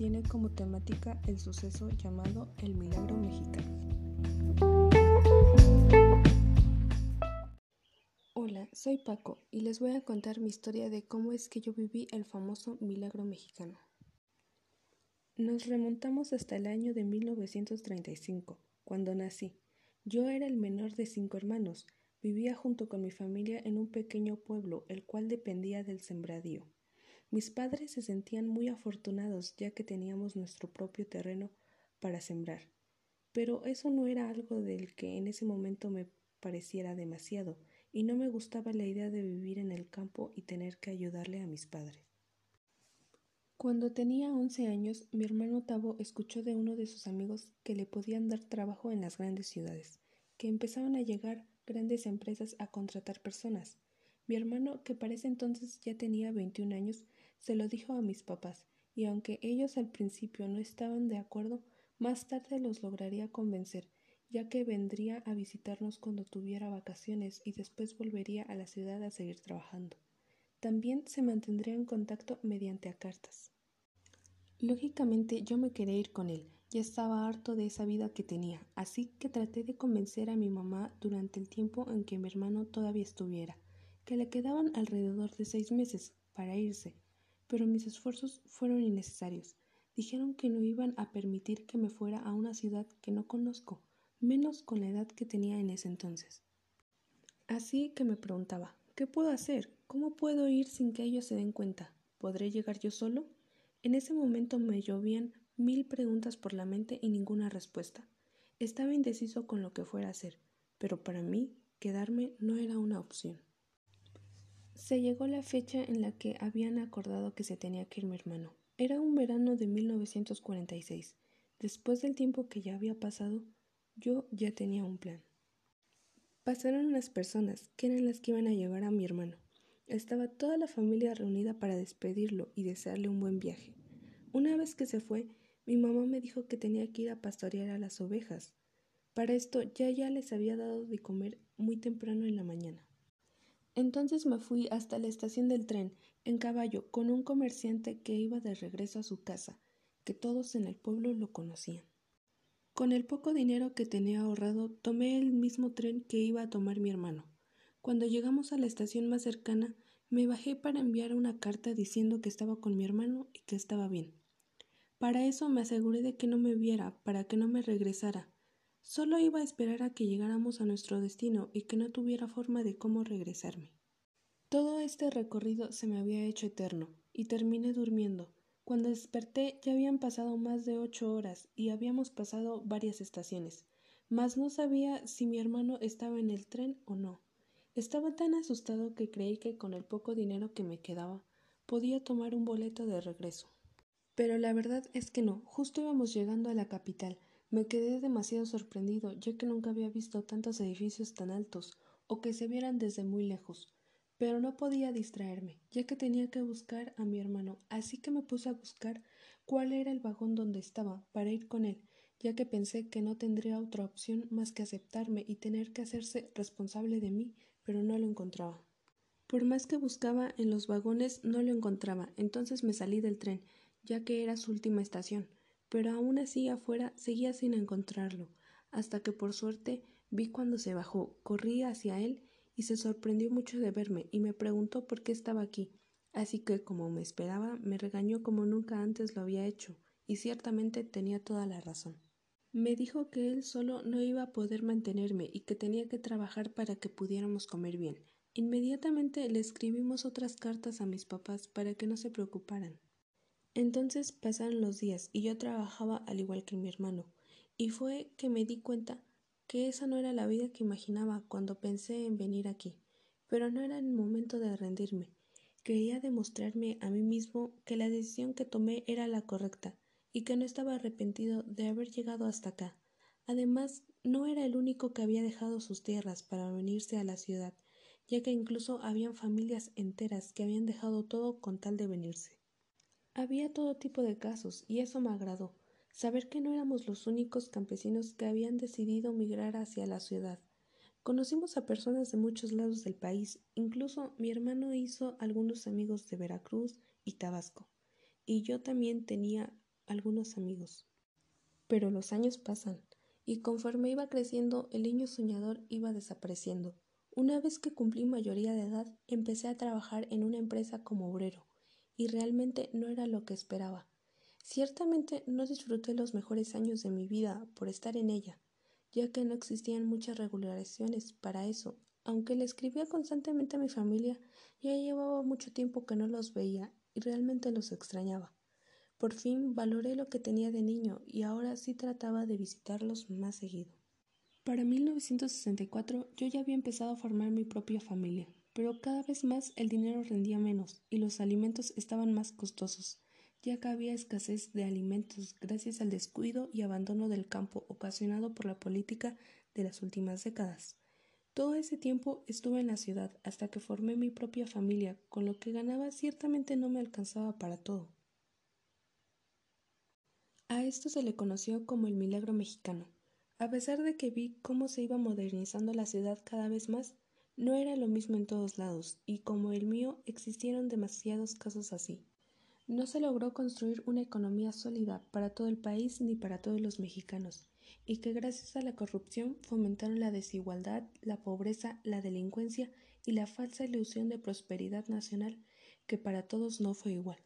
tiene como temática el suceso llamado el Milagro Mexicano. Hola, soy Paco y les voy a contar mi historia de cómo es que yo viví el famoso Milagro Mexicano. Nos remontamos hasta el año de 1935, cuando nací. Yo era el menor de cinco hermanos, vivía junto con mi familia en un pequeño pueblo, el cual dependía del sembradío. Mis padres se sentían muy afortunados ya que teníamos nuestro propio terreno para sembrar. Pero eso no era algo del que en ese momento me pareciera demasiado, y no me gustaba la idea de vivir en el campo y tener que ayudarle a mis padres. Cuando tenía once años, mi hermano Tavo escuchó de uno de sus amigos que le podían dar trabajo en las grandes ciudades, que empezaban a llegar grandes empresas a contratar personas. Mi hermano, que para ese entonces ya tenía veintiún años, se lo dijo a mis papás, y aunque ellos al principio no estaban de acuerdo, más tarde los lograría convencer, ya que vendría a visitarnos cuando tuviera vacaciones y después volvería a la ciudad a seguir trabajando. También se mantendría en contacto mediante cartas. Lógicamente yo me quería ir con él, ya estaba harto de esa vida que tenía, así que traté de convencer a mi mamá durante el tiempo en que mi hermano todavía estuviera, que le quedaban alrededor de seis meses para irse, pero mis esfuerzos fueron innecesarios. Dijeron que no iban a permitir que me fuera a una ciudad que no conozco, menos con la edad que tenía en ese entonces. Así que me preguntaba, ¿qué puedo hacer? ¿Cómo puedo ir sin que ellos se den cuenta? ¿Podré llegar yo solo? En ese momento me llovían mil preguntas por la mente y ninguna respuesta. Estaba indeciso con lo que fuera a hacer, pero para mí quedarme no era una opción. Se llegó la fecha en la que habían acordado que se tenía que ir mi hermano. Era un verano de 1946. Después del tiempo que ya había pasado, yo ya tenía un plan. Pasaron unas personas, que eran las que iban a llevar a mi hermano. Estaba toda la familia reunida para despedirlo y desearle un buen viaje. Una vez que se fue, mi mamá me dijo que tenía que ir a pastorear a las ovejas. Para esto ya ya les había dado de comer muy temprano en la mañana. Entonces me fui hasta la estación del tren, en caballo, con un comerciante que iba de regreso a su casa, que todos en el pueblo lo conocían. Con el poco dinero que tenía ahorrado, tomé el mismo tren que iba a tomar mi hermano. Cuando llegamos a la estación más cercana, me bajé para enviar una carta diciendo que estaba con mi hermano y que estaba bien. Para eso me aseguré de que no me viera, para que no me regresara. Solo iba a esperar a que llegáramos a nuestro destino y que no tuviera forma de cómo regresarme. Todo este recorrido se me había hecho eterno, y terminé durmiendo. Cuando desperté ya habían pasado más de ocho horas y habíamos pasado varias estaciones, mas no sabía si mi hermano estaba en el tren o no. Estaba tan asustado que creí que con el poco dinero que me quedaba podía tomar un boleto de regreso. Pero la verdad es que no, justo íbamos llegando a la capital, me quedé demasiado sorprendido, ya que nunca había visto tantos edificios tan altos, o que se vieran desde muy lejos. Pero no podía distraerme, ya que tenía que buscar a mi hermano, así que me puse a buscar cuál era el vagón donde estaba, para ir con él, ya que pensé que no tendría otra opción más que aceptarme y tener que hacerse responsable de mí, pero no lo encontraba. Por más que buscaba en los vagones no lo encontraba, entonces me salí del tren, ya que era su última estación pero aún así afuera seguía sin encontrarlo, hasta que por suerte vi cuando se bajó, corrí hacia él y se sorprendió mucho de verme y me preguntó por qué estaba aquí, así que como me esperaba me regañó como nunca antes lo había hecho, y ciertamente tenía toda la razón. Me dijo que él solo no iba a poder mantenerme y que tenía que trabajar para que pudiéramos comer bien. Inmediatamente le escribimos otras cartas a mis papás para que no se preocuparan. Entonces pasaron los días y yo trabajaba al igual que mi hermano, y fue que me di cuenta que esa no era la vida que imaginaba cuando pensé en venir aquí, pero no era el momento de rendirme. Quería demostrarme a mí mismo que la decisión que tomé era la correcta y que no estaba arrepentido de haber llegado hasta acá. Además, no era el único que había dejado sus tierras para venirse a la ciudad, ya que incluso habían familias enteras que habían dejado todo con tal de venirse. Había todo tipo de casos, y eso me agradó, saber que no éramos los únicos campesinos que habían decidido migrar hacia la ciudad. Conocimos a personas de muchos lados del país, incluso mi hermano hizo algunos amigos de Veracruz y Tabasco, y yo también tenía algunos amigos. Pero los años pasan, y conforme iba creciendo, el niño soñador iba desapareciendo. Una vez que cumplí mayoría de edad, empecé a trabajar en una empresa como obrero, y realmente no era lo que esperaba. Ciertamente no disfruté los mejores años de mi vida por estar en ella, ya que no existían muchas regularizaciones para eso. Aunque le escribía constantemente a mi familia, ya llevaba mucho tiempo que no los veía y realmente los extrañaba. Por fin valoré lo que tenía de niño y ahora sí trataba de visitarlos más seguido. Para 1964 yo ya había empezado a formar mi propia familia, pero cada vez más el dinero rendía menos y los alimentos estaban más costosos, ya que había escasez de alimentos gracias al descuido y abandono del campo ocasionado por la política de las últimas décadas. Todo ese tiempo estuve en la ciudad hasta que formé mi propia familia, con lo que ganaba ciertamente no me alcanzaba para todo. A esto se le conoció como el milagro mexicano. A pesar de que vi cómo se iba modernizando la ciudad cada vez más, no era lo mismo en todos lados, y como el mío existieron demasiados casos así. No se logró construir una economía sólida para todo el país ni para todos los mexicanos, y que gracias a la corrupción fomentaron la desigualdad, la pobreza, la delincuencia y la falsa ilusión de prosperidad nacional que para todos no fue igual.